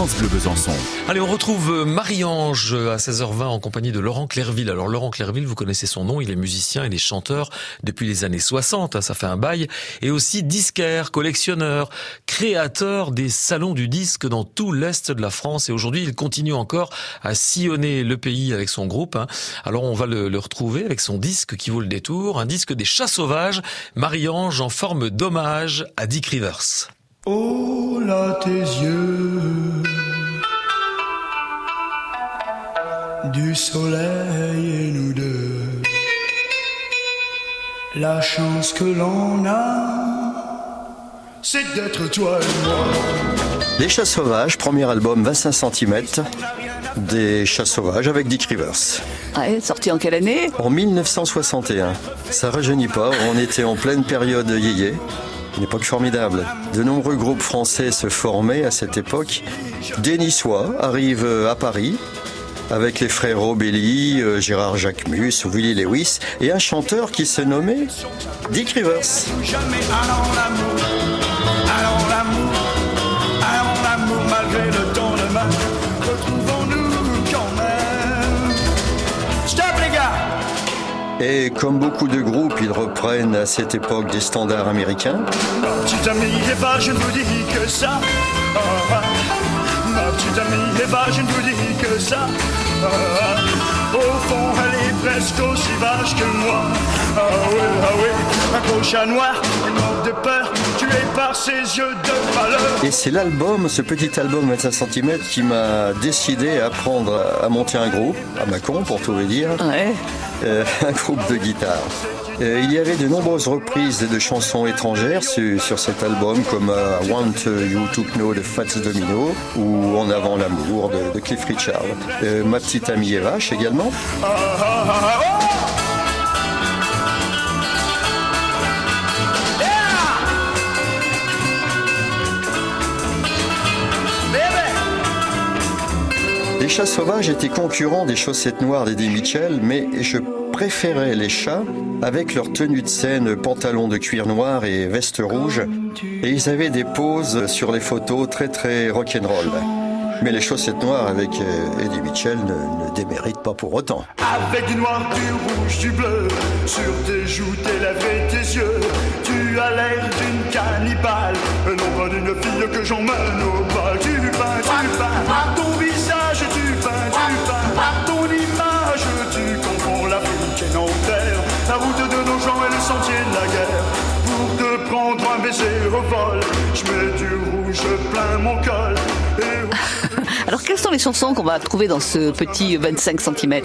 France Bleu Besançon. Allez, on retrouve Marie-Ange à 16h20 en compagnie de Laurent Clerville. Alors Laurent Clerville, vous connaissez son nom, il est musicien, il est chanteur depuis les années 60, hein, ça fait un bail, et aussi disquaire, collectionneur, créateur des salons du disque dans tout l'Est de la France. Et aujourd'hui, il continue encore à sillonner le pays avec son groupe. hein. Alors on va le, le retrouver avec son disque qui vaut le détour, un disque des chats sauvages, Marie-Ange en forme d'hommage à Dick Rivers. Oh là tes yeux Du soleil et nous deux La chance que l'on a C'est d'être toi et moi Les Chats Sauvages, premier album 25 cm des Chats Sauvages avec Dick Rivers. Ouais, sorti en quelle année? En 1961. Ça rajeunit pas, on était en pleine période yéyé. Une époque formidable. De nombreux groupes français se formaient à cette époque. Des Niçois arrivent à Paris avec les frères Robelli, euh, Gérard Jacquemus, Willie Lewis et un chanteur qui se nommait Dick Rivers. Et comme beaucoup de groupes, ils reprennent à cette époque des standards américains. Ma petite amie Eva, je ne vous dis que ça. Ah, ah. Ma petite amie Eva, je ne vous dis que ça. Ah, ah. Au fond, elle est presque aussi vache que moi. Ah oui, ah oui, un gros chat noir, elle mort de peur, tué par ses yeux de valeur. Et c'est l'album, ce petit album 25 cm qui m'a décidé à prendre, à monter un groupe, à Macon pour tout vous dire, Ouais. Euh, un groupe de guitare. Euh, il y avait de nombreuses reprises de chansons étrangères sur, sur cet album, comme euh, Want You to Know de Fats Domino ou En avant l'amour de, de Cliff Richard. Euh, ma petite amie Evache également. Chats sauvages étaient concurrents des chaussettes noires d'Eddie Mitchell, mais je préférais les chats avec leur tenue de scène, pantalon de cuir noir et veste rouge. Et ils avaient des poses sur les photos très très rock'n'roll. Mais les chaussettes noires avec euh, Eddie Mitchell ne, déméritent pas pour autant. Avec du noir, du rouge, du bleu Sur tes joues, tes lèvres tes yeux Tu as l'air d'une cannibale Non pas d'une fille que j'emmène au bal Tu de nos gens et le sentier de la guerre. Pour te prendre un baiser au vol Je mets du rouge plein mon col. Et... Alors, quelles sont les chansons qu'on va trouver dans ce petit 25 cm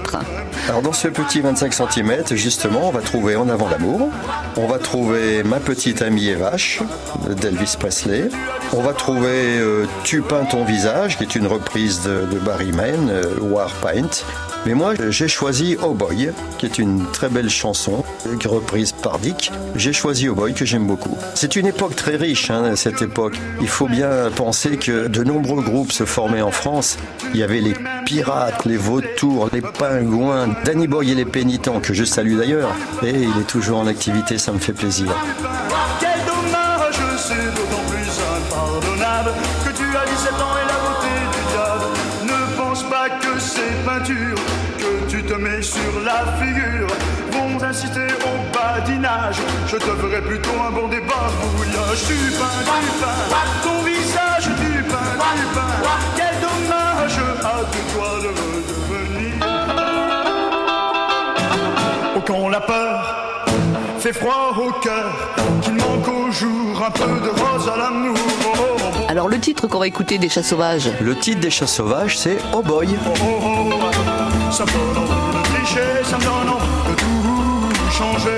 Alors dans ce petit 25 cm, justement, on va trouver En avant l'amour, on va trouver Ma petite amie et vache d'Elvis Presley, on va trouver euh, Tu peins ton visage, qui est une reprise de, de Barry Mann, euh, War Paint. Mais moi, j'ai choisi Oh Boy, qui est une très belle chanson, euh, reprise par Dick. J'ai choisi Oh Boy, que j'aime beaucoup. C'est une époque très riche, hein, cette époque. Il faut bien penser que de nombreux groupes se formaient en France. Il y avait les pirates, les vautours, les pingouins, Danny Boy et les pénitents, que je salue d'ailleurs. Et il est toujours en activité, ça me fait plaisir. C'est que tu as 17 ans et la beauté du. Ne pense pas que ces peintures sur la figure vont inciter au badinage. Je te ferai plutôt un bon débat bouillage. Tu peins, tu peins, ton visage, tu peins, tu peins. Quel dommage, hâte-toi de redevenir. Oh, quand la peur fait froid au cœur, qu'il manque au jour un peu de rose à l'amour. Oh, oh, oh, Alors, le titre qu'on va écouter des chats sauvages Le titre des chats sauvages, c'est Oh Boy. oh, oh, oh. Ça me donne envie de tricher, ça me donne envie de tout changer.